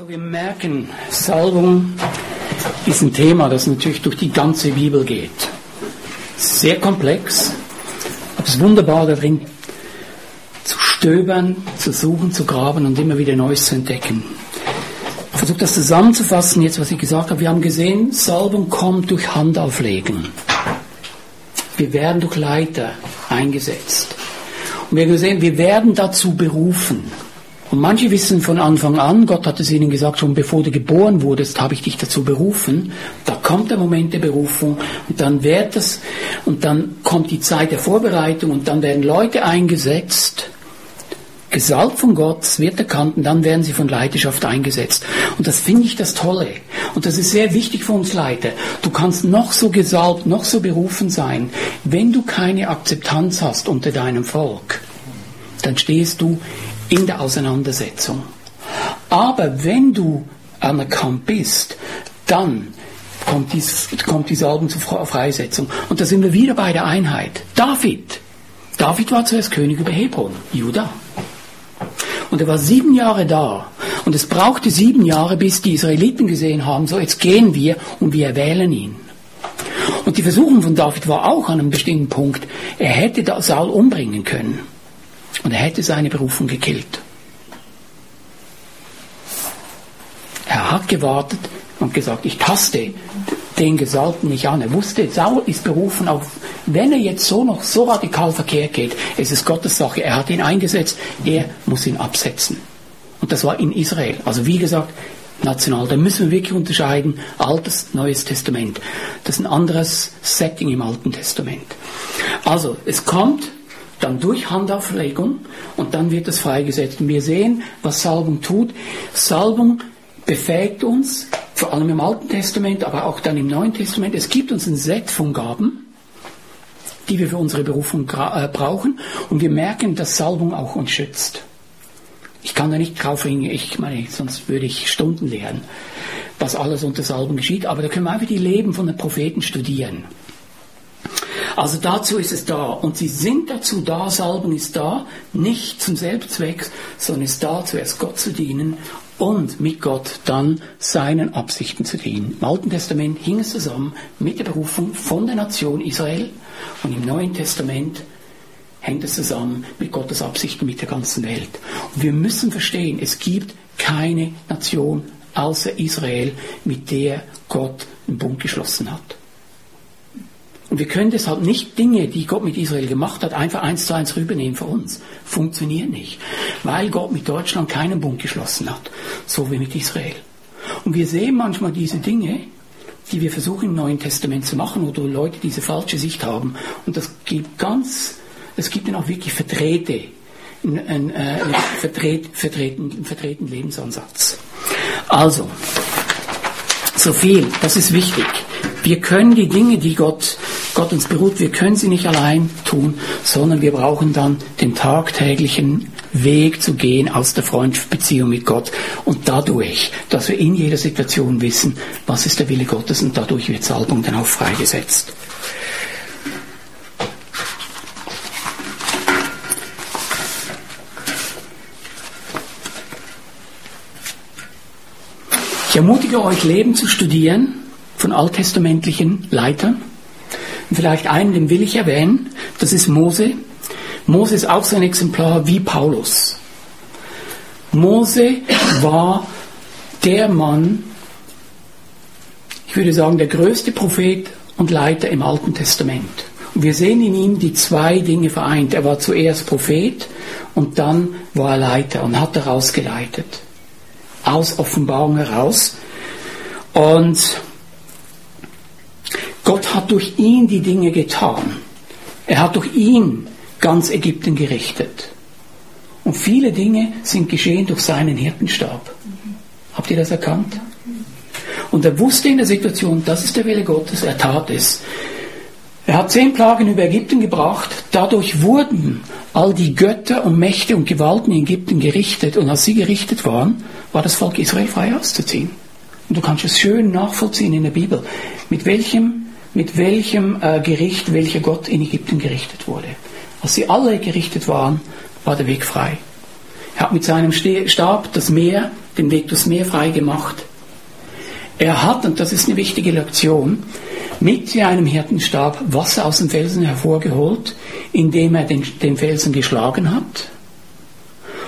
Also wir merken, Salbung ist ein Thema, das natürlich durch die ganze Bibel geht. Sehr komplex, aber es ist wunderbar darin zu stöbern, zu suchen, zu graben und immer wieder Neues zu entdecken. Ich versuche das zusammenzufassen, jetzt was ich gesagt habe. Wir haben gesehen, Salbung kommt durch Handauflegen. Wir werden durch Leiter eingesetzt. Und wir haben gesehen, wir werden dazu berufen. Und manche wissen von Anfang an, Gott hat es ihnen gesagt, schon bevor du geboren wurdest, habe ich dich dazu berufen. Da kommt der Moment der Berufung und dann wird es, und dann kommt die Zeit der Vorbereitung und dann werden Leute eingesetzt, gesalbt von Gott, es wird erkannt und dann werden sie von Leiterschaft eingesetzt. Und das finde ich das Tolle. Und das ist sehr wichtig für uns Leiter. Du kannst noch so gesalbt, noch so berufen sein, wenn du keine Akzeptanz hast unter deinem Volk, dann stehst du in der Auseinandersetzung. Aber wenn du anerkannt bist, dann kommt, dies, kommt diese Alben zur Freisetzung. Und da sind wir wieder bei der Einheit. David. David war zuerst König über Hebron, Juda. Und er war sieben Jahre da. Und es brauchte sieben Jahre, bis die Israeliten gesehen haben, so jetzt gehen wir und wir erwählen ihn. Und die Versuchung von David war auch an einem bestimmten Punkt, er hätte Saul umbringen können. Und er hätte seine Berufung gekillt. Er hat gewartet und gesagt, ich taste den Gesalbten nicht an. Er wusste, Saul ist berufen auf, wenn er jetzt so noch so radikal verkehrt geht, es ist Gottes Sache. Er hat ihn eingesetzt, er muss ihn absetzen. Und das war in Israel. Also wie gesagt, national. Da müssen wir wirklich unterscheiden, Altes, Neues Testament. Das ist ein anderes Setting im Alten Testament. Also, es kommt dann durch Handauflegung und dann wird es freigesetzt. Und wir sehen, was Salbung tut. Salbung befähigt uns, vor allem im Alten Testament, aber auch dann im Neuen Testament. Es gibt uns ein Set von Gaben, die wir für unsere Berufung äh, brauchen. Und wir merken, dass Salbung auch uns schützt. Ich kann da nicht drauf hängen, ich meine, sonst würde ich Stunden lehren, was alles unter Salbung geschieht. Aber da können wir einfach die Leben von den Propheten studieren. Also dazu ist es da. Und sie sind dazu da, Salben ist da, nicht zum Selbstzweck, sondern ist da, zuerst Gott zu dienen und mit Gott dann seinen Absichten zu dienen. Im Alten Testament hing es zusammen mit der Berufung von der Nation Israel und im Neuen Testament hängt es zusammen mit Gottes Absichten mit der ganzen Welt. Und wir müssen verstehen, es gibt keine Nation außer Israel, mit der Gott einen Bund geschlossen hat. Und wir können deshalb nicht Dinge, die Gott mit Israel gemacht hat, einfach eins zu eins rübernehmen für uns. Funktioniert nicht. Weil Gott mit Deutschland keinen Bund geschlossen hat. So wie mit Israel. Und wir sehen manchmal diese Dinge, die wir versuchen im Neuen Testament zu machen oder Leute diese falsche Sicht haben. Und das gibt ganz, es gibt dann auch wirklich verdrehte, einen, äh, verdreht, verdrehten, verdrehten Lebensansatz. Also, so viel, das ist wichtig. Wir können die Dinge, die Gott, Gott uns beruht, wir können sie nicht allein tun, sondern wir brauchen dann den tagtäglichen Weg zu gehen aus der Freundschaftsbeziehung mit Gott und dadurch, dass wir in jeder Situation wissen, was ist der Wille Gottes und dadurch wird Salbung dann auch freigesetzt. Ich ermutige euch, Leben zu studieren von alttestamentlichen Leitern. Und vielleicht einen, den will ich erwähnen, das ist Mose. Mose ist auch so ein Exemplar wie Paulus. Mose war der Mann, ich würde sagen, der größte Prophet und Leiter im Alten Testament. Und wir sehen in ihm die zwei Dinge vereint. Er war zuerst Prophet und dann war er Leiter und hat daraus geleitet. Aus Offenbarung heraus. Und Gott hat durch ihn die Dinge getan. Er hat durch ihn ganz Ägypten gerichtet. Und viele Dinge sind geschehen durch seinen Hirtenstab. Habt ihr das erkannt? Und er wusste in der Situation, das ist der Wille Gottes, er tat es. Er hat zehn Plagen über Ägypten gebracht, dadurch wurden all die Götter und Mächte und Gewalten in Ägypten gerichtet und als sie gerichtet waren, war das Volk Israel frei auszuziehen. Und du kannst es schön nachvollziehen in der Bibel, mit welchem mit welchem äh, Gericht welcher Gott in Ägypten gerichtet wurde. Als sie alle gerichtet waren, war der Weg frei. Er hat mit seinem Stab das Meer den Weg durchs Meer frei gemacht. Er hat, und das ist eine wichtige Lektion, mit einem Hirtenstab Wasser aus dem Felsen hervorgeholt, indem er den, den Felsen geschlagen hat.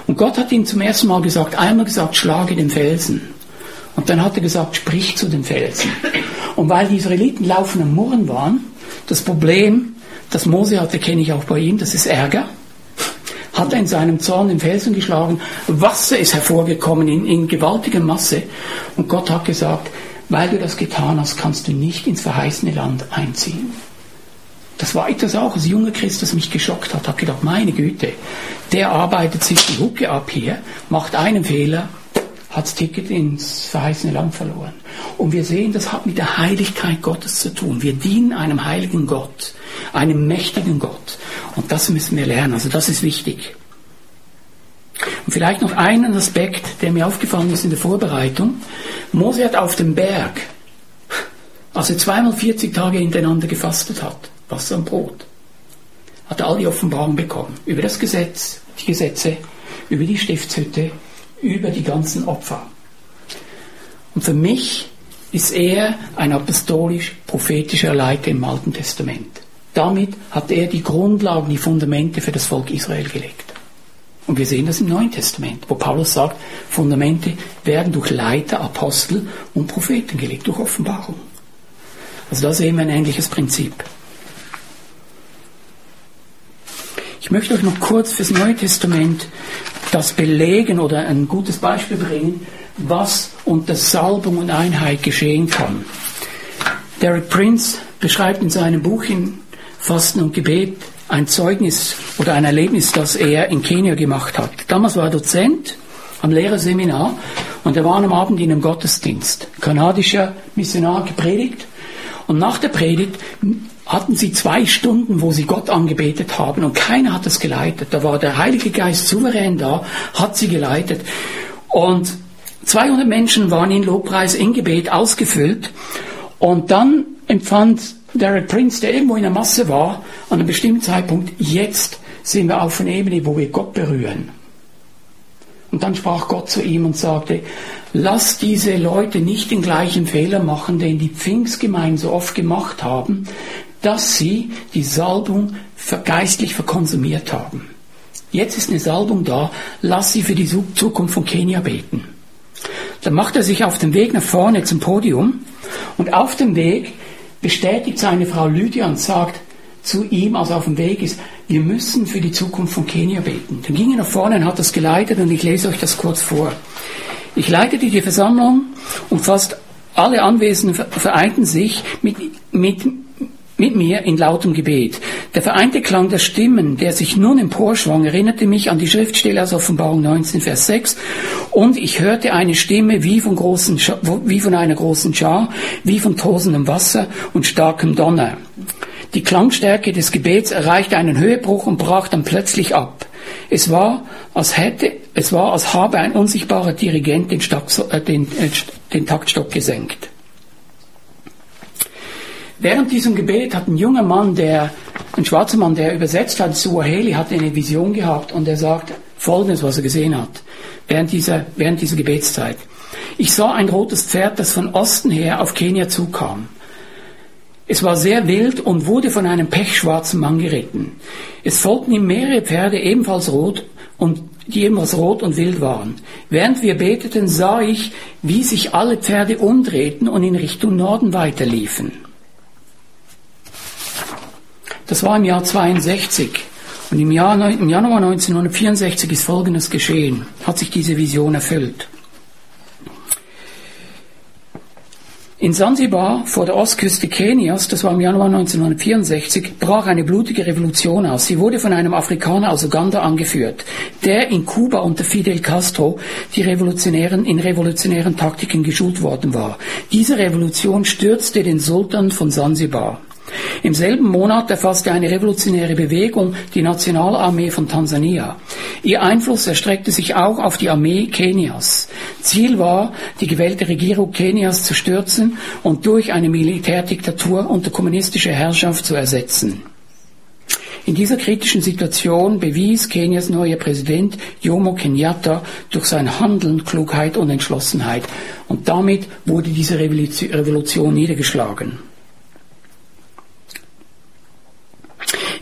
Und Gott hat ihm zum ersten Mal gesagt, einmal gesagt, schlage den Felsen. Und dann hat er gesagt, sprich zu den Felsen. Und weil die Israeliten laufen am Murren waren, das Problem, das Mose hatte, kenne ich auch bei ihm, das ist Ärger, hat er in seinem Zorn den Felsen geschlagen, Wasser ist hervorgekommen in, in gewaltiger Masse. Und Gott hat gesagt, weil du das getan hast, kannst du nicht ins verheißene Land einziehen. Das war etwas auch als junger Christ, das mich geschockt hat. Hat gedacht, meine Güte, der arbeitet sich die Hucke ab hier, macht einen Fehler, hat das Ticket ins verheißene Land verloren. Und wir sehen, das hat mit der Heiligkeit Gottes zu tun. Wir dienen einem heiligen Gott, einem mächtigen Gott. Und das müssen wir lernen. Also das ist wichtig. Und vielleicht noch einen Aspekt, der mir aufgefallen ist in der Vorbereitung. Mose hat auf dem Berg, als er zweimal 40 Tage hintereinander gefastet hat, Wasser und Brot, hat er all die Offenbarungen bekommen. Über das Gesetz, die Gesetze, über die Stiftshütte, über die ganzen Opfer. Und für mich ist er ein apostolisch-prophetischer Leiter im Alten Testament. Damit hat er die Grundlagen, die Fundamente für das Volk Israel gelegt. Und wir sehen das im Neuen Testament, wo Paulus sagt, Fundamente werden durch Leiter, Apostel und Propheten gelegt, durch Offenbarung. Also da sehen wir ein ähnliches Prinzip. Ich möchte euch noch kurz fürs Neue Testament das belegen oder ein gutes Beispiel bringen, was unter Salbung und Einheit geschehen kann. Derek Prince beschreibt in seinem Buch in Fasten und Gebet ein Zeugnis oder ein Erlebnis, das er in Kenia gemacht hat. Damals war er Dozent am Lehrerseminar und er war am Abend in einem Gottesdienst. Kanadischer Missionar gepredigt und nach der Predigt hatten sie zwei Stunden, wo sie Gott angebetet haben und keiner hat es geleitet. Da war der Heilige Geist souverän da, hat sie geleitet und 200 Menschen waren in Lobpreis, in Gebet ausgefüllt und dann empfand Derek Prince, der irgendwo in der Masse war, an einem bestimmten Zeitpunkt, jetzt sind wir auf einer Ebene, wo wir Gott berühren. Und dann sprach Gott zu ihm und sagte, lass diese Leute nicht den gleichen Fehler machen, den die Pfingstgemeinden so oft gemacht haben, dass sie die Salbung geistlich verkonsumiert haben. Jetzt ist eine Salbung da, lass sie für die Zukunft von Kenia beten. Dann macht er sich auf den Weg nach vorne zum Podium und auf dem Weg bestätigt seine Frau Lydia und sagt zu ihm, als er auf dem Weg ist, wir müssen für die Zukunft von Kenia beten. Dann ging er nach vorne und hat das geleitet und ich lese euch das kurz vor. Ich leitete die Versammlung und fast alle Anwesenden vereinten sich mit, mit mit mir in lautem Gebet. Der vereinte Klang der Stimmen, der sich nun emporschwang, erinnerte mich an die Schriftstelle aus Offenbarung 19, Vers 6. Und ich hörte eine Stimme wie von, großen, wie von einer großen Schar, wie von tosendem Wasser und starkem Donner. Die Klangstärke des Gebets erreichte einen Höhebruch und brach dann plötzlich ab. Es war, als hätte, es war, als habe ein unsichtbarer Dirigent den, Stock, äh, den, äh, den Taktstock gesenkt. Während diesem Gebet hat ein junger Mann, der, ein schwarzer Mann, der übersetzt hat, Suaheli, hat eine Vision gehabt und er sagt Folgendes, was er gesehen hat, während dieser, während dieser Gebetszeit. Ich sah ein rotes Pferd, das von Osten her auf Kenia zukam. Es war sehr wild und wurde von einem pechschwarzen Mann geritten. Es folgten ihm mehrere Pferde, ebenfalls rot, und die ebenfalls rot und wild waren. Während wir beteten, sah ich, wie sich alle Pferde umdrehten und in Richtung Norden weiterliefen. Das war im Jahr 62. Und im, Jahr, im Januar 1964 ist Folgendes geschehen, hat sich diese Vision erfüllt. In Sansibar vor der Ostküste Kenias, das war im Januar 1964, brach eine blutige Revolution aus. Sie wurde von einem Afrikaner aus Uganda angeführt, der in Kuba unter Fidel Castro die revolutionären, in revolutionären Taktiken geschult worden war. Diese Revolution stürzte den Sultan von Sansibar. Im selben Monat erfasste eine revolutionäre Bewegung die Nationalarmee von Tansania. Ihr Einfluss erstreckte sich auch auf die Armee Kenias. Ziel war, die gewählte Regierung Kenias zu stürzen und durch eine Militärdiktatur unter kommunistischer Herrschaft zu ersetzen. In dieser kritischen Situation bewies Kenias neuer Präsident Jomo Kenyatta durch sein Handeln Klugheit und Entschlossenheit. Und damit wurde diese Revolution niedergeschlagen.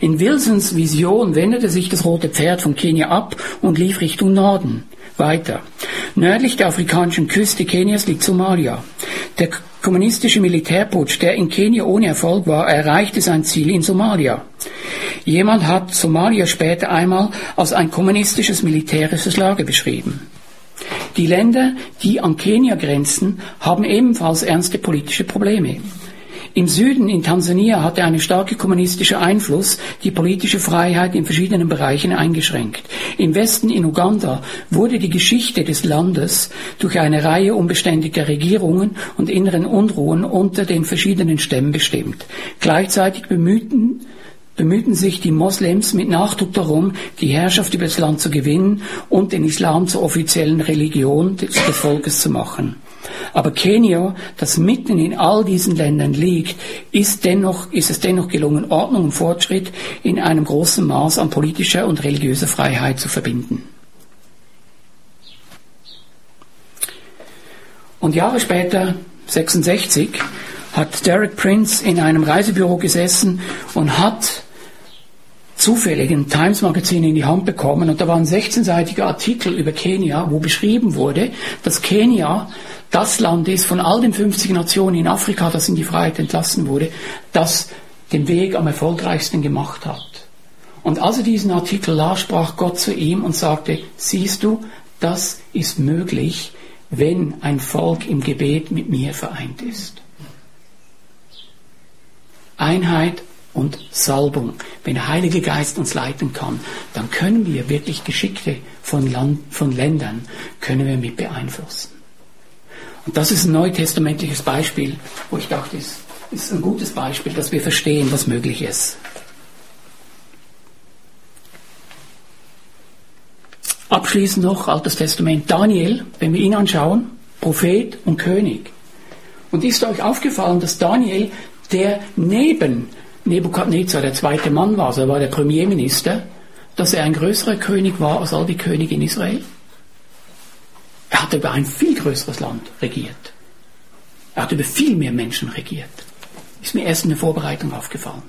In Wilsons Vision wendete sich das rote Pferd von Kenia ab und lief Richtung Norden weiter. Nördlich der afrikanischen Küste Kenias liegt Somalia. Der kommunistische Militärputsch, der in Kenia ohne Erfolg war, erreichte sein Ziel in Somalia. Jemand hat Somalia später einmal als ein kommunistisches militärisches Lager beschrieben. Die Länder, die an Kenia grenzen, haben ebenfalls ernste politische Probleme. Im Süden in Tansania hatte ein starker kommunistischer Einfluss die politische Freiheit in verschiedenen Bereichen eingeschränkt. Im Westen in Uganda wurde die Geschichte des Landes durch eine Reihe unbeständiger Regierungen und inneren Unruhen unter den verschiedenen Stämmen bestimmt. Gleichzeitig bemühten bemühten sich die Moslems mit Nachdruck darum, die Herrschaft über das Land zu gewinnen und den Islam zur offiziellen Religion des, des Volkes zu machen. Aber Kenia, das mitten in all diesen Ländern liegt, ist, dennoch, ist es dennoch gelungen, Ordnung und Fortschritt in einem großen Maß an politischer und religiöser Freiheit zu verbinden. Und Jahre später, 66, hat Derek Prince in einem Reisebüro gesessen und hat zufällig ein Times-Magazin in die Hand bekommen und da war ein 16-seitiger Artikel über Kenia, wo beschrieben wurde, dass Kenia das Land ist von all den 50 Nationen in Afrika, das in die Freiheit entlassen wurde, das den Weg am erfolgreichsten gemacht hat. Und als er diesen Artikel las, sprach Gott zu ihm und sagte, siehst du, das ist möglich, wenn ein Volk im Gebet mit mir vereint ist. Einheit und Salbung. Wenn der Heilige Geist uns leiten kann, dann können wir wirklich Geschickte von, Land, von Ländern, können wir mit beeinflussen. Und das ist ein neutestamentliches Beispiel, wo ich dachte, es ist ein gutes Beispiel, dass wir verstehen, was möglich ist. Abschließend noch Altes Testament. Daniel, wenn wir ihn anschauen, Prophet und König. Und ist euch aufgefallen, dass Daniel, der neben Nebukadnezar der zweite Mann war, also er war der Premierminister, dass er ein größerer König war als all die Könige in Israel? Er hat über ein viel größeres Land regiert. Er hat über viel mehr Menschen regiert. Ist mir erst in der Vorbereitung aufgefallen.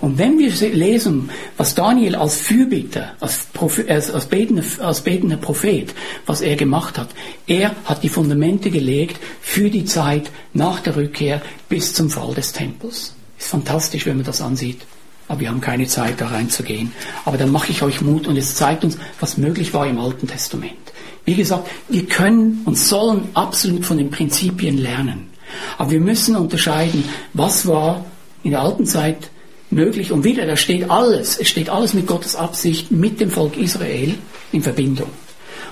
Und wenn wir lesen, was Daniel als Fürbitter, als, Prophet, als, betender, als betender Prophet, was er gemacht hat, er hat die Fundamente gelegt für die Zeit nach der Rückkehr bis zum Fall des Tempels. Ist fantastisch, wenn man das ansieht. Aber wir haben keine Zeit, da reinzugehen. Aber dann mache ich euch Mut und es zeigt uns, was möglich war im Alten Testament. Wie gesagt, wir können und sollen absolut von den Prinzipien lernen. Aber wir müssen unterscheiden, was war in der alten Zeit möglich. Und wieder, da steht alles, es steht alles mit Gottes Absicht, mit dem Volk Israel in Verbindung.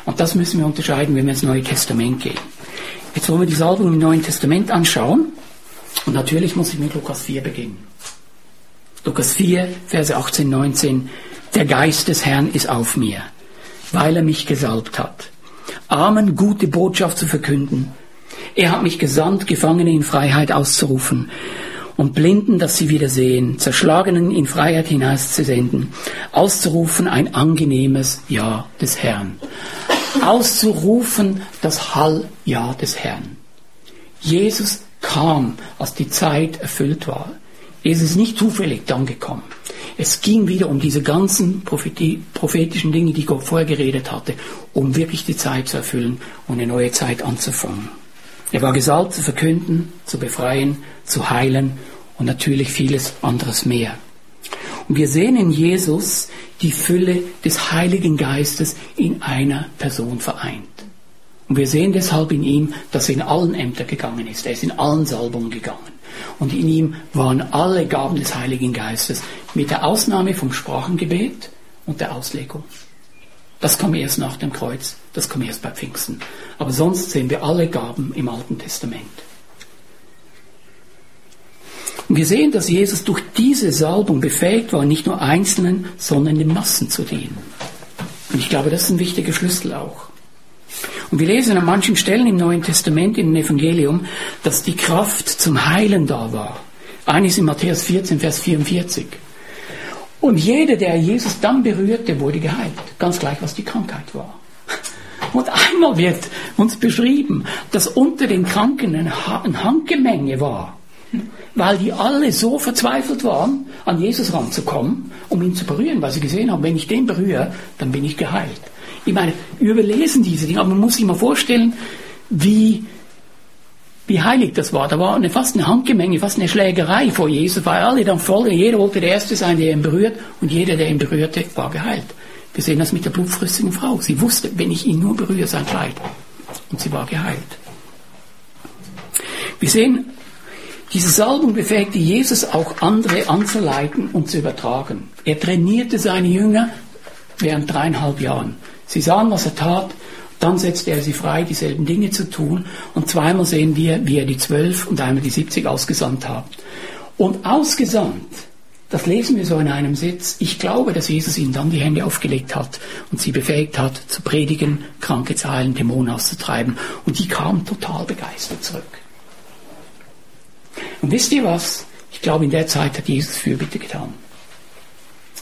Und das müssen wir unterscheiden, wenn wir ins Neue Testament gehen. Jetzt wollen wir die Salbung im Neuen Testament anschauen. Und natürlich muss ich mit Lukas 4 beginnen. Lukas 4, Verse 18, 19. Der Geist des Herrn ist auf mir, weil er mich gesalbt hat Armen gute Botschaft zu verkünden. Er hat mich gesandt, Gefangene in Freiheit auszurufen und Blinden, dass sie wieder sehen, Zerschlagenen in Freiheit hinauszusenden, auszurufen ein angenehmes Ja des Herrn, auszurufen das Hallja des Herrn. Jesus kam, als die Zeit erfüllt war. Jesus ist nicht zufällig dann gekommen. Es ging wieder um diese ganzen prophetischen Dinge, die Gott vorher geredet hatte, um wirklich die Zeit zu erfüllen und eine neue Zeit anzufangen. Er war gesalbt zu verkünden, zu befreien, zu heilen und natürlich vieles anderes mehr. Und wir sehen in Jesus die Fülle des Heiligen Geistes in einer Person vereint. Und wir sehen deshalb in ihm, dass er in allen Ämter gegangen ist. Er ist in allen Salbungen gegangen. Und in ihm waren alle Gaben des Heiligen Geistes, mit der Ausnahme vom Sprachengebet und der Auslegung. Das kam erst nach dem Kreuz, das kam erst bei Pfingsten. Aber sonst sehen wir alle Gaben im Alten Testament. Und wir sehen, dass Jesus durch diese Salbung befähigt war, nicht nur Einzelnen, sondern den Massen zu dienen. Und ich glaube, das ist ein wichtiger Schlüssel auch. Und wir lesen an manchen Stellen im Neuen Testament, im Evangelium, dass die Kraft zum Heilen da war. Eines in Matthäus 14, Vers 44. Und jeder, der Jesus dann berührte, wurde geheilt. Ganz gleich, was die Krankheit war. Und einmal wird uns beschrieben, dass unter den Kranken ein Handgemenge war, weil die alle so verzweifelt waren, an Jesus ranzukommen, um ihn zu berühren, weil sie gesehen haben, wenn ich den berühre, dann bin ich geheilt. Ich meine, überlesen diese Dinge, aber man muss sich mal vorstellen, wie, wie heilig das war. Da war eine, fast eine Handgemenge, fast eine Schlägerei vor Jesus, weil alle dann voll, jeder wollte der Erste sein, der ihn berührt, und jeder, der ihn berührte, war geheilt. Wir sehen das mit der blutfröstigen Frau. Sie wusste, wenn ich ihn nur berühre, sein Kleid. Und sie war geheilt. Wir sehen, diese Salbung befähigte Jesus auch andere anzuleiten und zu übertragen. Er trainierte seine Jünger während dreieinhalb Jahren. Sie sahen, was er tat, dann setzte er sie frei, dieselben Dinge zu tun. Und zweimal sehen wir, wie er die zwölf und einmal die siebzig ausgesandt hat. Und ausgesandt das lesen wir so in einem Sitz. Ich glaube, dass Jesus ihnen dann die Hände aufgelegt hat und sie befähigt hat, zu predigen, Kranke zu heilen, Dämonen auszutreiben. Und die kamen total begeistert zurück. Und wisst ihr was? Ich glaube, in der Zeit hat Jesus Fürbitte getan.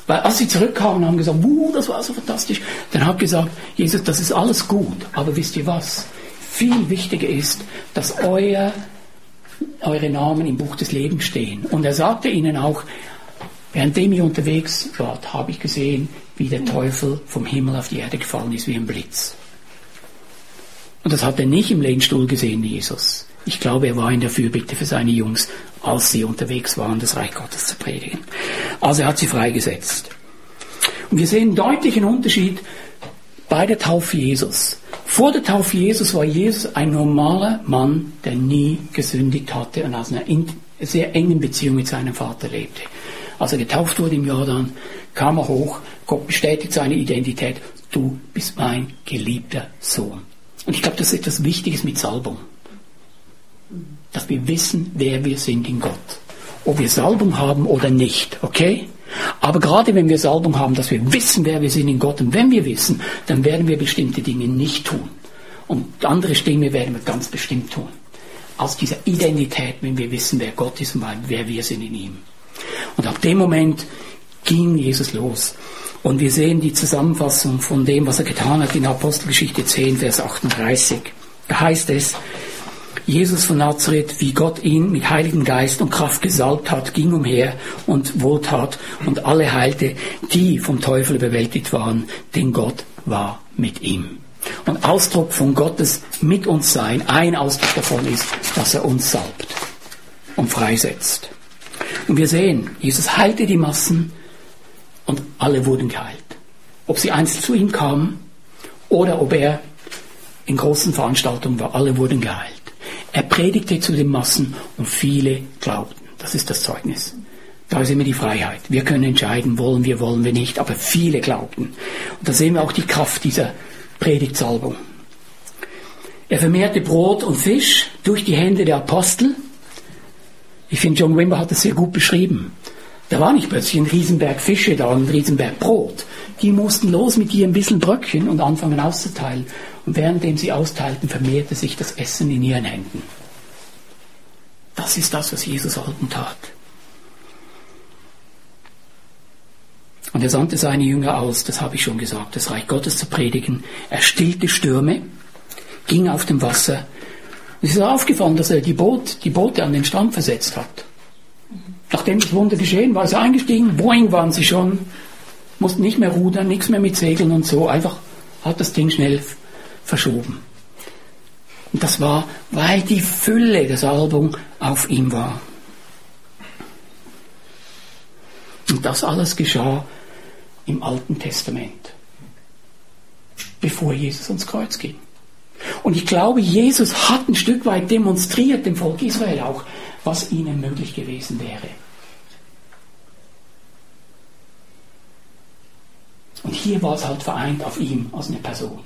Weil als sie zurückkamen haben gesagt, wuh, das war so fantastisch, dann hat gesagt, Jesus, das ist alles gut, aber wisst ihr was? Viel wichtiger ist, dass euer, eure Namen im Buch des Lebens stehen. Und er sagte ihnen auch, Währenddem ich unterwegs war, habe ich gesehen, wie der Teufel vom Himmel auf die Erde gefallen ist wie ein Blitz. Und das hat er nicht im Lehnstuhl gesehen, Jesus. Ich glaube, er war in der Fürbitte für seine Jungs, als sie unterwegs waren, das Reich Gottes zu predigen. Also er hat sie freigesetzt. Und wir sehen einen deutlichen Unterschied bei der Taufe Jesus. Vor der Taufe Jesus war Jesus ein normaler Mann, der nie gesündigt hatte und aus einer sehr engen Beziehung mit seinem Vater lebte. Als er getauft wurde im Jordan, kam er hoch, Gott bestätigt seine Identität, du bist mein geliebter Sohn. Und ich glaube, das ist etwas Wichtiges mit Salbung. Dass wir wissen, wer wir sind in Gott. Ob wir Salbung haben oder nicht, okay? Aber gerade wenn wir Salbung haben, dass wir wissen, wer wir sind in Gott, und wenn wir wissen, dann werden wir bestimmte Dinge nicht tun. Und andere Dinge werden wir ganz bestimmt tun. Aus dieser Identität, wenn wir wissen, wer Gott ist und wer wir sind in ihm. Und ab dem Moment ging Jesus los. Und wir sehen die Zusammenfassung von dem, was er getan hat in Apostelgeschichte 10, Vers 38. Da heißt es, Jesus von Nazareth, wie Gott ihn mit Heiligen Geist und Kraft gesalbt hat, ging umher und wohltat und alle heilte, die vom Teufel überwältigt waren, denn Gott war mit ihm. Und Ausdruck von Gottes mit uns sein, ein Ausdruck davon ist, dass er uns salbt und freisetzt. Und wir sehen, Jesus heilte die Massen und alle wurden geheilt. Ob sie einzeln zu ihm kamen oder ob er in großen Veranstaltungen war, alle wurden geheilt. Er predigte zu den Massen und viele glaubten. Das ist das Zeugnis. Da ist immer die Freiheit. Wir können entscheiden, wollen wir, wollen wir nicht, aber viele glaubten. Und da sehen wir auch die Kraft dieser Predigtsalbung. Er vermehrte Brot und Fisch durch die Hände der Apostel ich finde, John Wimber hat das sehr gut beschrieben. Da war nicht plötzlich ein Riesenberg Fische da, ein Riesenberg Brot. Die mussten los mit ihren bisschen Bröckchen und anfangen auszuteilen. Und währenddem sie austeilten, vermehrte sich das Essen in ihren Händen. Das ist das, was Jesus halten tat. Und er sandte seine Jünger aus, das habe ich schon gesagt, das Reich Gottes zu predigen. Er stillte Stürme, ging auf dem Wasser es ist aufgefallen, dass er die, Boot, die Boote an den Strand versetzt hat. Nachdem das Wunder geschehen war, ist er eingestiegen, boing waren sie schon, mussten nicht mehr rudern, nichts mehr mit Segeln und so, einfach hat das Ding schnell verschoben. Und das war, weil die Fülle der Salbung auf ihm war. Und das alles geschah im Alten Testament, bevor Jesus ans Kreuz ging. Und ich glaube, Jesus hat ein Stück weit demonstriert dem Volk Israel auch, was ihnen möglich gewesen wäre. Und hier war es halt vereint auf ihm als eine Person.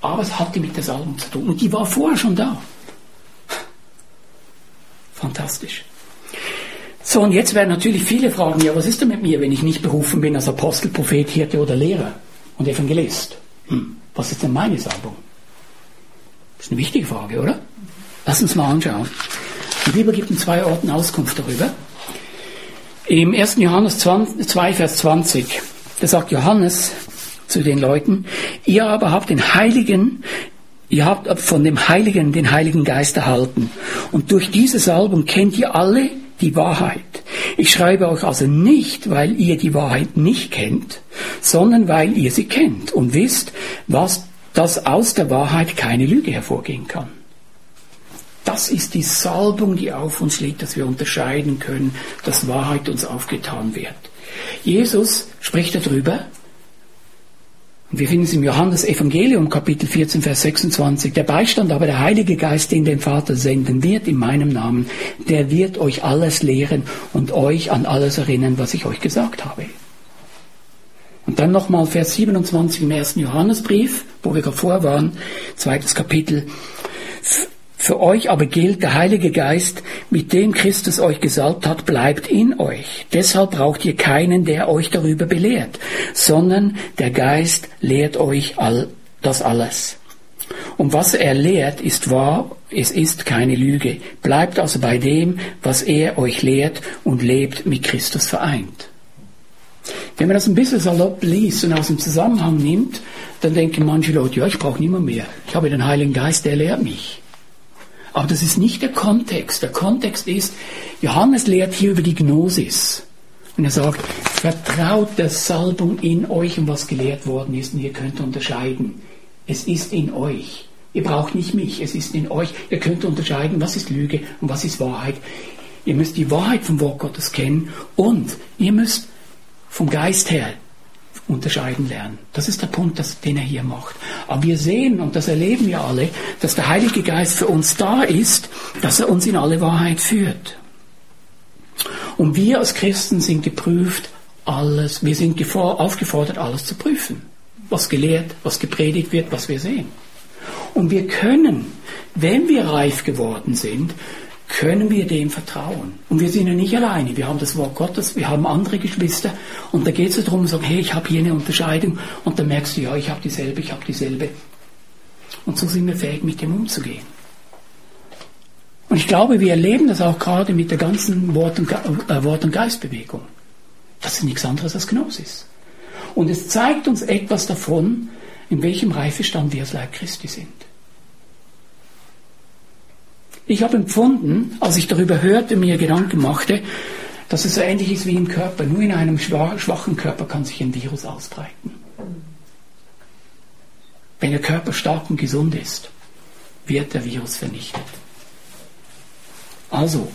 Aber es hatte mit der Salbung zu tun. Und die war vorher schon da. Fantastisch. So, und jetzt werden natürlich viele fragen, ja, was ist denn mit mir, wenn ich nicht berufen bin als Apostel, Prophet, Hirte oder Lehrer und Evangelist? Hm, was ist denn meine Salbung? Das ist eine wichtige Frage, oder? Lass uns mal anschauen. Die Bibel gibt in zwei Orten Auskunft darüber. Im 1. Johannes 2, Vers 20, da sagt Johannes zu den Leuten, ihr aber habt den Heiligen, ihr habt von dem Heiligen den Heiligen Geist erhalten. Und durch diese Salbung kennt ihr alle die Wahrheit. Ich schreibe euch also nicht, weil ihr die Wahrheit nicht kennt, sondern weil ihr sie kennt und wisst, was, dass aus der Wahrheit keine Lüge hervorgehen kann. Das ist die Salbung, die auf uns liegt, dass wir unterscheiden können, dass Wahrheit uns aufgetan wird. Jesus spricht darüber, und wir finden es im Johannes Evangelium Kapitel 14, Vers 26. Der Beistand aber der Heilige Geist, den den Vater senden wird in meinem Namen, der wird euch alles lehren und euch an alles erinnern, was ich euch gesagt habe. Und dann nochmal Vers 27 im ersten Johannesbrief, wo wir davor waren, zweites Kapitel. Für euch aber gilt, der Heilige Geist, mit dem Christus euch gesalbt hat, bleibt in euch. Deshalb braucht ihr keinen, der euch darüber belehrt, sondern der Geist lehrt euch all, das alles. Und was er lehrt, ist wahr, es ist keine Lüge. Bleibt also bei dem, was er euch lehrt und lebt mit Christus vereint. Wenn man das ein bisschen salopp liest und aus dem Zusammenhang nimmt, dann denken manche Leute, ja, ich brauche niemand mehr. Ich habe den Heiligen Geist, der lehrt mich. Aber das ist nicht der Kontext. Der Kontext ist, Johannes lehrt hier über die Gnosis. Und er sagt, vertraut der Salbung in euch und was gelehrt worden ist und ihr könnt unterscheiden. Es ist in euch. Ihr braucht nicht mich, es ist in euch. Ihr könnt unterscheiden, was ist Lüge und was ist Wahrheit. Ihr müsst die Wahrheit vom Wort Gottes kennen und ihr müsst vom Geist her unterscheiden lernen. Das ist der Punkt, das, den er hier macht. Aber wir sehen, und das erleben wir alle, dass der Heilige Geist für uns da ist, dass er uns in alle Wahrheit führt. Und wir als Christen sind geprüft, alles, wir sind aufgefordert, alles zu prüfen. Was gelehrt, was gepredigt wird, was wir sehen. Und wir können, wenn wir reif geworden sind, können wir dem vertrauen. Und wir sind ja nicht alleine. Wir haben das Wort Gottes, wir haben andere Geschwister. Und da geht es darum, sagen, hey, ich habe hier eine Unterscheidung. Und dann merkst du, ja, ich habe dieselbe, ich habe dieselbe. Und so sind wir fähig, mit dem umzugehen. Und ich glaube, wir erleben das auch gerade mit der ganzen Wort- und, äh, Wort und Geistbewegung. Das ist nichts anderes als Gnosis. Und es zeigt uns etwas davon, in welchem Reifestand wir als Leib Christi sind. Ich habe empfunden, als ich darüber hörte, mir Gedanken machte, dass es so ähnlich ist wie im Körper. Nur in einem schwachen Körper kann sich ein Virus ausbreiten. Wenn der Körper stark und gesund ist, wird der Virus vernichtet. Also,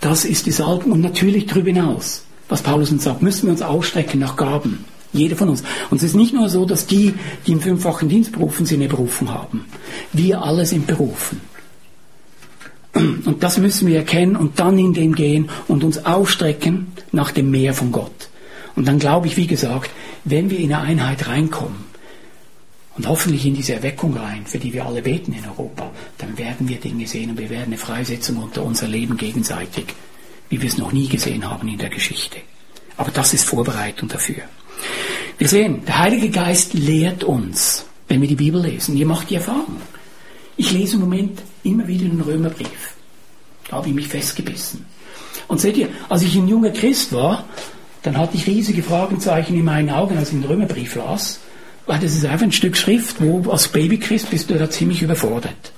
das ist die Salbung und natürlich darüber hinaus, was Paulus uns sagt, müssen wir uns ausstrecken nach Gaben. Jeder von uns. Und es ist nicht nur so, dass die, die im fünffachen Dienst berufen sind, eine Berufung haben. Wir alle sind berufen. Und das müssen wir erkennen und dann in dem gehen und uns ausstrecken nach dem Meer von Gott. Und dann glaube ich, wie gesagt, wenn wir in eine Einheit reinkommen und hoffentlich in diese Erweckung rein, für die wir alle beten in Europa, dann werden wir Dinge sehen und wir werden eine Freisetzung unter unser Leben gegenseitig, wie wir es noch nie gesehen haben in der Geschichte. Aber das ist Vorbereitung dafür. Wir sehen, der Heilige Geist lehrt uns, wenn wir die Bibel lesen. Ihr macht die Erfahrung. Ich lese im Moment immer wieder den Römerbrief. Da habe ich mich festgebissen. Und seht ihr, als ich ein junger Christ war, dann hatte ich riesige Fragezeichen in meinen Augen, als ich den Römerbrief las, weil das ist einfach ein Stück Schrift, wo als Babychrist bist du da ziemlich überfordert.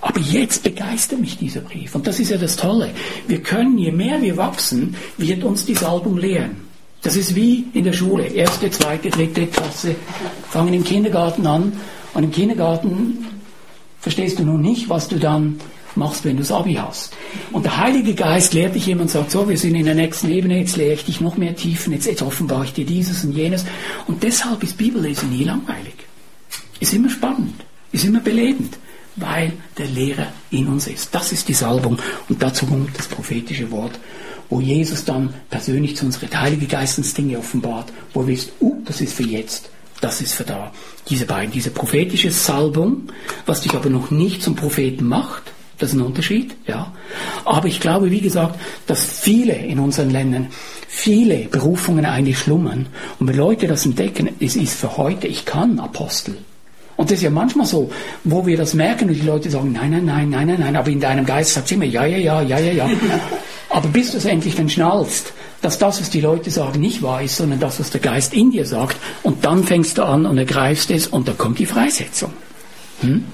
Aber jetzt begeistert mich dieser Brief. Und das ist ja das Tolle. Wir können, je mehr wir wachsen, wird uns die Salbung lehren. Das ist wie in der Schule. Erste, zweite, dritte Klasse fangen im Kindergarten an. Und im Kindergarten verstehst du nun nicht, was du dann machst, wenn du das Abi hast. Und der Heilige Geist lehrt dich jemand sagt, so, wir sind in der nächsten Ebene, jetzt lehre ich dich noch mehr Tiefen, jetzt, jetzt offenbare ich dir dieses und jenes. Und deshalb ist Bibellesen nie langweilig. Ist immer spannend, ist immer belebend, weil der Lehrer in uns ist. Das ist die Salbung. Und dazu kommt das prophetische Wort, wo Jesus dann persönlich zu unseren Heilige Geistens Dinge offenbart, wo er wisst, uh, das ist für jetzt das ist für da. Diese beiden, diese prophetische Salbung, was dich aber noch nicht zum Propheten macht, das ist ein Unterschied, ja. Aber ich glaube, wie gesagt, dass viele in unseren Ländern, viele Berufungen eigentlich schlummern. Und wenn Leute das entdecken, es ist für heute, ich kann Apostel. Und das ist ja manchmal so, wo wir das merken und die Leute sagen, nein, nein, nein, nein, nein, nein, aber in deinem Geist sagt es immer, ja, ja, ja, ja, ja, ja. aber bis du es endlich dann schnallst, dass das, was die Leute sagen, nicht wahr ist, sondern das, was der Geist in dir sagt. Und dann fängst du an und ergreifst es und dann kommt die Freisetzung. Hm?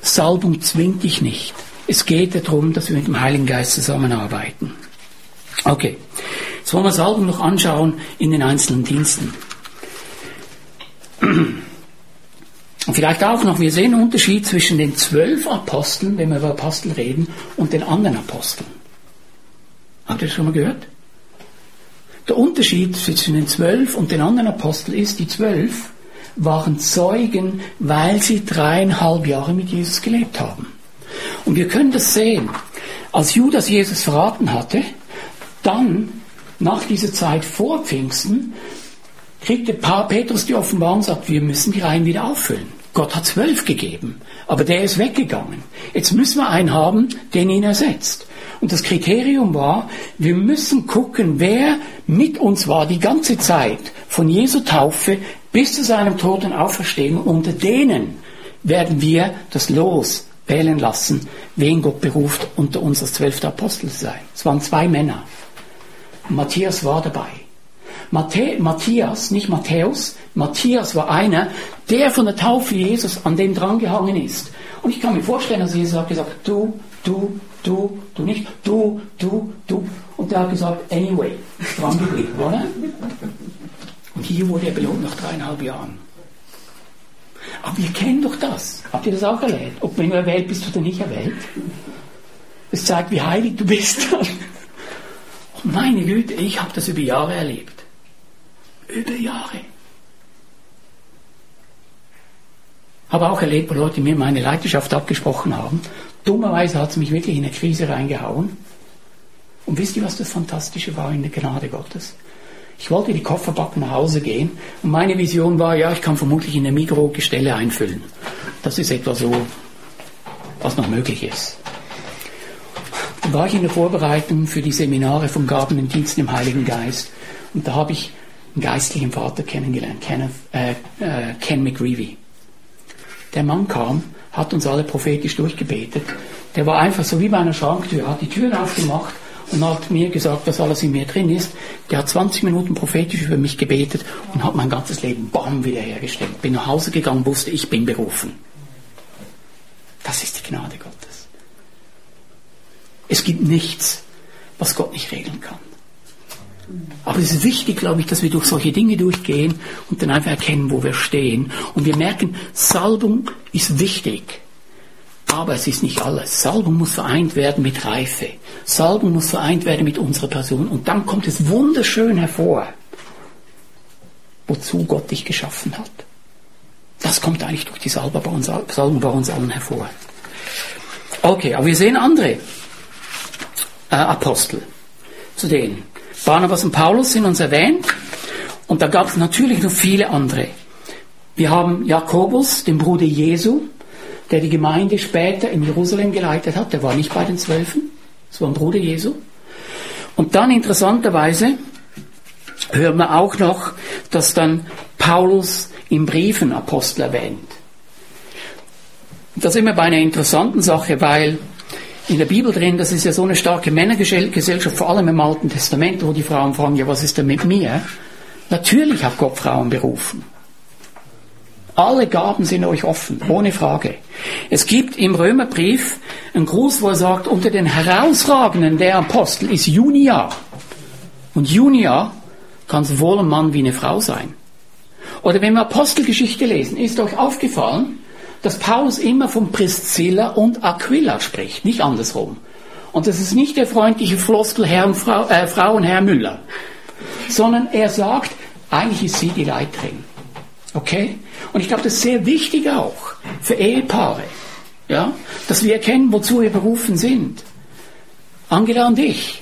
Salbung zwingt dich nicht. Es geht darum, dass wir mit dem Heiligen Geist zusammenarbeiten. Okay, jetzt wollen wir Salbung noch anschauen in den einzelnen Diensten. Und vielleicht auch noch, wir sehen einen Unterschied zwischen den zwölf Aposteln, wenn wir über Apostel reden, und den anderen Aposteln. Habt ihr das schon mal gehört? Der Unterschied zwischen den zwölf und den anderen Aposteln ist, die zwölf waren Zeugen, weil sie dreieinhalb Jahre mit Jesus gelebt haben. Und wir können das sehen. Als Judas Jesus verraten hatte, dann nach dieser Zeit vor Pfingsten kriegte Petrus die Offenbarung und sagt, wir müssen die Reihen wieder auffüllen. Gott hat zwölf gegeben, aber der ist weggegangen. Jetzt müssen wir einen haben, den ihn ersetzt. Und das Kriterium war, wir müssen gucken, wer mit uns war die ganze Zeit, von Jesu Taufe bis zu seinem Tod und Auferstehen. Unter denen werden wir das Los wählen lassen, wen Gott beruft, unter uns als zwölfter Apostel zu sein. Es waren zwei Männer. Matthias war dabei. Matthä Matthias, nicht Matthäus, Matthias war einer, der von der Taufe Jesus an dem drangehangen ist. Und ich kann mir vorstellen, dass Jesus hat gesagt, du, du, du, du nicht, du, du, du. Und der hat gesagt, anyway, dran geblieben, oder? Und hier wurde er belohnt nach dreieinhalb Jahren. Aber wir kennen doch das. Habt ihr das auch erlebt? Ob wenn du erwählt bist oder nicht erwählt? Es zeigt, wie heilig du bist. Und meine Güte, ich habe das über Jahre erlebt. Über Jahre. Habe auch erlebt, wo Leute mir meine Leidenschaft abgesprochen haben. Dummerweise hat es mich wirklich in eine Krise reingehauen. Und wisst ihr, was das Fantastische war in der Gnade Gottes? Ich wollte die Koffer backen nach Hause gehen und meine Vision war, ja, ich kann vermutlich in der Mikro Gestelle einfüllen. Das ist etwa so, was noch möglich ist. Dann war ich in der Vorbereitung für die Seminare vom Gaben und Diensten im Heiligen Geist und da habe ich einen geistlichen Vater kennengelernt, Kenneth, äh, äh, Ken McGreevy. Der Mann kam, hat uns alle prophetisch durchgebetet. Der war einfach so wie bei einer Schranktür, hat die Türen aufgemacht und hat mir gesagt, was alles in mir drin ist. Der hat 20 Minuten prophetisch über mich gebetet und hat mein ganzes Leben bam wiederhergestellt. Bin nach Hause gegangen, wusste, ich bin berufen. Das ist die Gnade Gottes. Es gibt nichts, was Gott nicht regeln kann. Aber es ist wichtig, glaube ich, dass wir durch solche Dinge durchgehen und dann einfach erkennen, wo wir stehen. Und wir merken, Salbung ist wichtig. Aber es ist nicht alles. Salbung muss vereint werden mit Reife. Salbung muss vereint werden mit unserer Person. Und dann kommt es wunderschön hervor, wozu Gott dich geschaffen hat. Das kommt eigentlich durch die Salbung bei uns, allen hervor. Okay, aber wir sehen andere äh, Apostel zu denen. Barnabas und Paulus sind uns erwähnt. Und da gab es natürlich noch viele andere. Wir haben Jakobus, den Bruder Jesu, der die Gemeinde später in Jerusalem geleitet hat. Der war nicht bei den Zwölfen, das war ein Bruder Jesu. Und dann interessanterweise hören wir auch noch, dass dann Paulus im Briefen Apostel erwähnt. Das ist immer bei einer interessanten Sache, weil in der Bibel drin, das ist ja so eine starke Männergesellschaft, vor allem im Alten Testament, wo die Frauen fragen, ja, was ist denn mit mir? Natürlich hat Gott Frauen berufen. Alle Gaben sind euch offen, ohne Frage. Es gibt im Römerbrief einen Gruß, wo er sagt, unter den herausragenden der Apostel ist Junia. Und Junia kann sowohl ein Mann wie eine Frau sein. Oder wenn wir Apostelgeschichte lesen, ist euch aufgefallen, dass Paulus immer von Priscilla und Aquila spricht, nicht andersrum. Und das ist nicht der freundliche Floskel Herr Frau, äh, Frau und Herr Müller, sondern er sagt, eigentlich ist sie die Leiterin. Okay? Und ich glaube, das ist sehr wichtig auch für Ehepaare, ja, dass wir erkennen, wozu wir berufen sind. Angela und ich.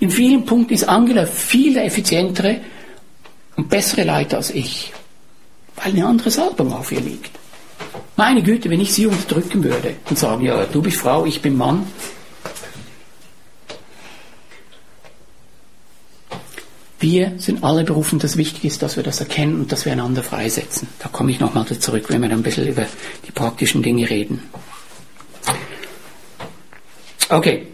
In vielen Punkten ist Angela viel effizientere und bessere Leiter als ich, weil eine andere Salbung auf ihr liegt. Meine Güte, wenn ich sie unterdrücken würde und sagen, ja, du bist Frau, ich bin Mann. Wir sind alle berufen, das Wichtige ist, dass wir das erkennen und dass wir einander freisetzen. Da komme ich nochmal zurück, wenn wir dann ein bisschen über die praktischen Dinge reden. Okay,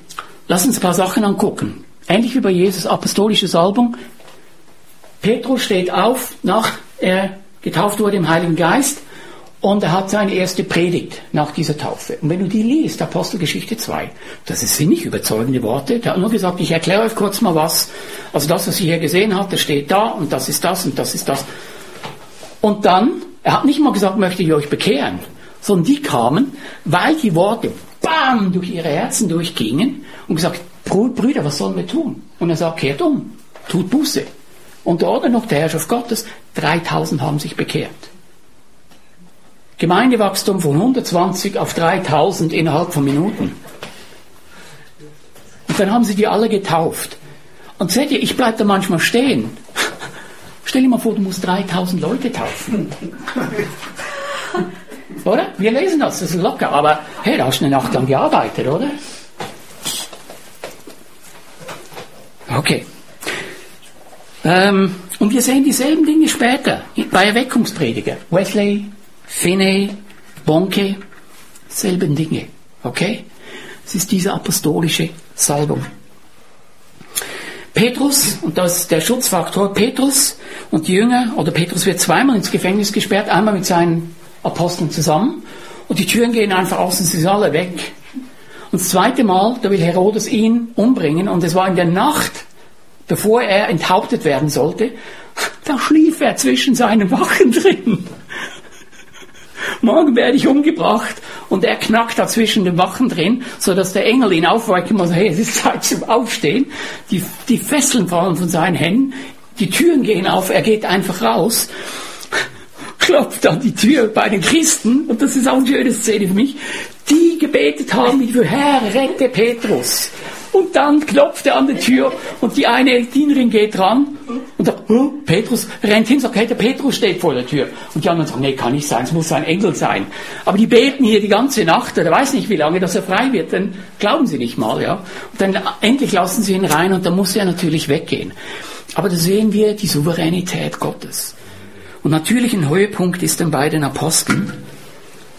lass uns ein paar Sachen angucken. ähnlich wie bei Jesus, apostolische Salbung. Petrus steht auf, nach er getauft wurde im Heiligen Geist, und er hat seine erste Predigt nach dieser Taufe. Und wenn du die liest, Apostelgeschichte 2, das sind nicht überzeugende Worte. Der hat nur gesagt, ich erkläre euch kurz mal was. Also das, was ihr hier gesehen habt, das steht da und das ist das und das ist das. Und dann, er hat nicht mal gesagt, möchte ich euch bekehren, sondern die kamen, weil die Worte bam durch ihre Herzen durchgingen und gesagt, Brüder, was sollen wir tun? Und er sagt, kehrt um, tut Buße. Unter Ordnung noch der Herrschaft Gottes, 3000 haben sich bekehrt. Gemeindewachstum von 120 auf 3000 innerhalb von Minuten. Und dann haben sie die alle getauft. Und seht ihr, ich bleibe da manchmal stehen. Stell dir mal vor, du musst 3000 Leute taufen. oder? Wir lesen das, das ist locker. Aber hey, da hast du eine Nacht lang gearbeitet, oder? Okay. Ähm, und wir sehen dieselben Dinge später bei Erweckungsprediger. Wesley, Finney, Bonke, selben Dinge. Okay? Es ist diese apostolische Salbung. Petrus, und das ist der Schutzfaktor, Petrus und die Jünger, oder Petrus wird zweimal ins Gefängnis gesperrt, einmal mit seinen Aposteln zusammen, und die Türen gehen einfach aus und sie sind alle weg. Und das zweite Mal, da will Herodes ihn umbringen, und es war in der Nacht, bevor er enthauptet werden sollte, da schlief er zwischen seinen Wachen drin morgen werde ich umgebracht. Und er knackt da zwischen den Wachen drin, so dass der Engel ihn aufwecken muss, hey, es ist Zeit zum Aufstehen. Die, die Fesseln fallen von seinen Händen, die Türen gehen auf, er geht einfach raus, klopft an die Tür bei den Christen, und das ist auch eine schöne Szene für mich, die gebetet haben, wie Herr, rette Petrus. Und dann klopft er an die Tür und die eine Dienerin geht ran und sagt, oh, Petrus rennt hin, sagt, hey, der Petrus steht vor der Tür. Und die anderen sagen, nee, kann nicht sein, es muss ein Engel sein. Aber die beten hier die ganze Nacht, der weiß nicht wie lange, dass er frei wird, dann glauben sie nicht mal, ja. Und dann endlich lassen sie ihn rein und dann muss er natürlich weggehen. Aber da sehen wir die Souveränität Gottes. Und natürlich ein Höhepunkt ist dann bei den Aposteln,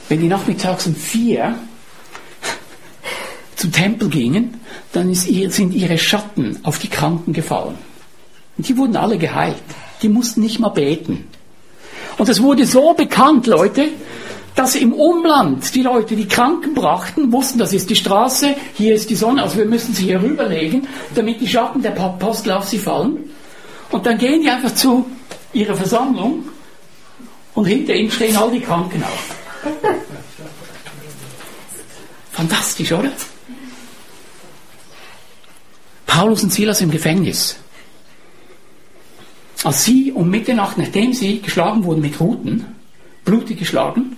wenn die nachmittags um vier zum Tempel gingen, dann ihr, sind ihre Schatten auf die Kranken gefallen. Und die wurden alle geheilt. Die mussten nicht mal beten. Und es wurde so bekannt, Leute, dass im Umland die Leute, die Kranken brachten, wussten, das ist die Straße, hier ist die Sonne, also wir müssen sie hier rüberlegen, damit die Schatten der Apostel auf sie fallen. Und dann gehen die einfach zu ihrer Versammlung und hinter ihnen stehen all die Kranken auf. Fantastisch, oder? Paulus und Silas im Gefängnis. Als sie um Mitternacht, nachdem sie geschlagen wurden mit Ruten, blutig geschlagen,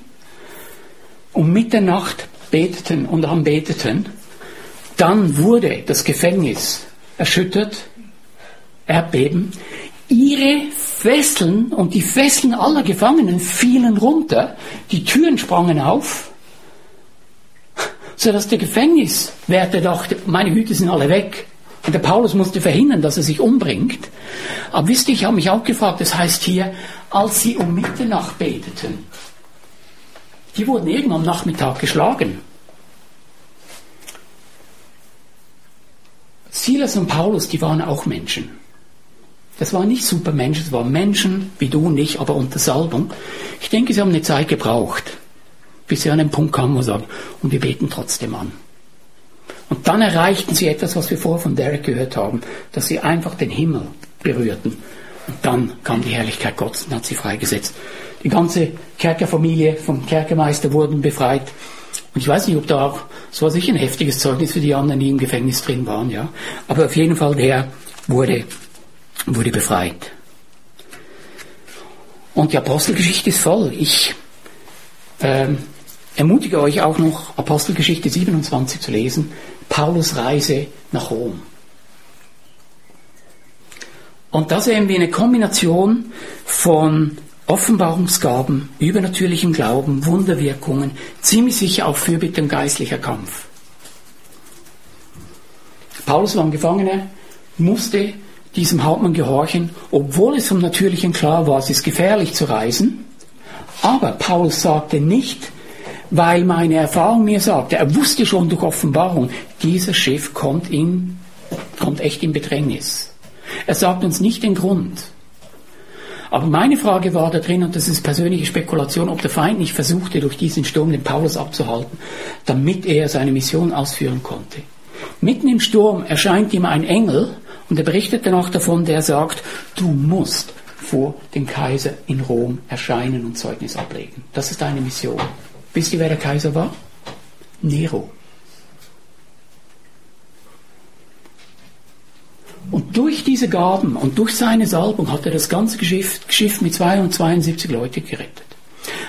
um Mitternacht beteten und anbeteten, dann wurde das Gefängnis erschüttert, Erdbeben. Ihre Fesseln und die Fesseln aller Gefangenen fielen runter, die Türen sprangen auf, sodass der Gefängniswärter dachte, meine Hüte sind alle weg. Und der Paulus musste verhindern, dass er sich umbringt. Aber wisst ihr, ich habe mich auch gefragt, das heißt hier, als sie um Mitternacht beteten, die wurden eben am Nachmittag geschlagen. Silas und Paulus, die waren auch Menschen. Das waren nicht Supermenschen, das waren Menschen wie du und ich, aber unter Salbung. Ich denke, sie haben eine Zeit gebraucht, bis sie an den Punkt kamen, sie sagen, und wir beten trotzdem an. Und dann erreichten sie etwas, was wir vorher von Derek gehört haben, dass sie einfach den Himmel berührten. Und dann kam die Herrlichkeit Gottes und hat sie freigesetzt. Die ganze Kerkerfamilie vom Kerkermeister wurden befreit. Und ich weiß nicht, ob da auch, es war sicher ein heftiges Zeugnis für die anderen, die im Gefängnis drin waren, ja. Aber auf jeden Fall der wurde, wurde befreit. Und die Apostelgeschichte ist voll. Ich ähm, ermutige euch auch noch, Apostelgeschichte 27 zu lesen. Paulus Reise nach Rom. Und da sehen wir eine Kombination von Offenbarungsgaben, übernatürlichem Glauben, Wunderwirkungen, ziemlich sicher auch Fürbitte und geistlicher Kampf. Paulus war ein Gefangener, musste diesem Hauptmann gehorchen, obwohl es vom Natürlichen klar war, es ist gefährlich zu reisen. Aber Paulus sagte nicht, weil meine Erfahrung mir sagte, er wusste schon durch Offenbarung, dieses Schiff kommt in kommt echt in Bedrängnis. Er sagt uns nicht den Grund. Aber meine Frage war da drin, und das ist persönliche Spekulation, ob der Feind nicht versuchte, durch diesen Sturm den Paulus abzuhalten, damit er seine Mission ausführen konnte. Mitten im Sturm erscheint ihm ein Engel und er berichtet danach davon, der sagt, du musst vor dem Kaiser in Rom erscheinen und Zeugnis ablegen. Das ist deine Mission. Wisst ihr, wer der Kaiser war? Nero. Und durch diese Gaben und durch seine Salbung hat er das ganze Geschiff, Geschiff mit 272 Leuten gerettet.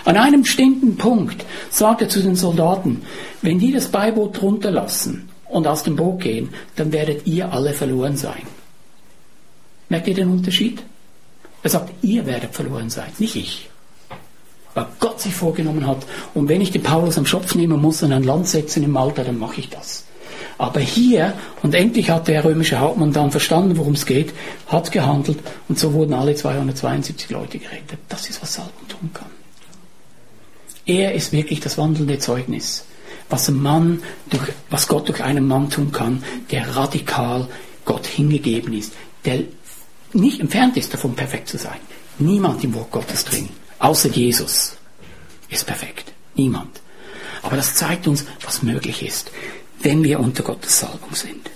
An einem bestimmten Punkt sagt er zu den Soldaten, wenn die das Beiboot runterlassen und aus dem Boot gehen, dann werdet ihr alle verloren sein. Merkt ihr den Unterschied? Er sagt, ihr werdet verloren sein, nicht ich. Weil Gott sich vorgenommen hat, und wenn ich den Paulus am Schopf nehmen muss und ein Land setzen im Malta, dann mache ich das. Aber hier, und endlich hat der römische Hauptmann dann verstanden, worum es geht, hat gehandelt und so wurden alle 272 Leute gerettet. Das ist, was Salbung tun kann. Er ist wirklich das wandelnde Zeugnis, was ein Mann durch, was Gott durch einen Mann tun kann, der radikal Gott hingegeben ist, der nicht entfernt ist davon, perfekt zu sein. Niemand im Wort Gottes drin, außer Jesus, ist perfekt. Niemand. Aber das zeigt uns, was möglich ist wenn wir unter Gottes Salbung sind.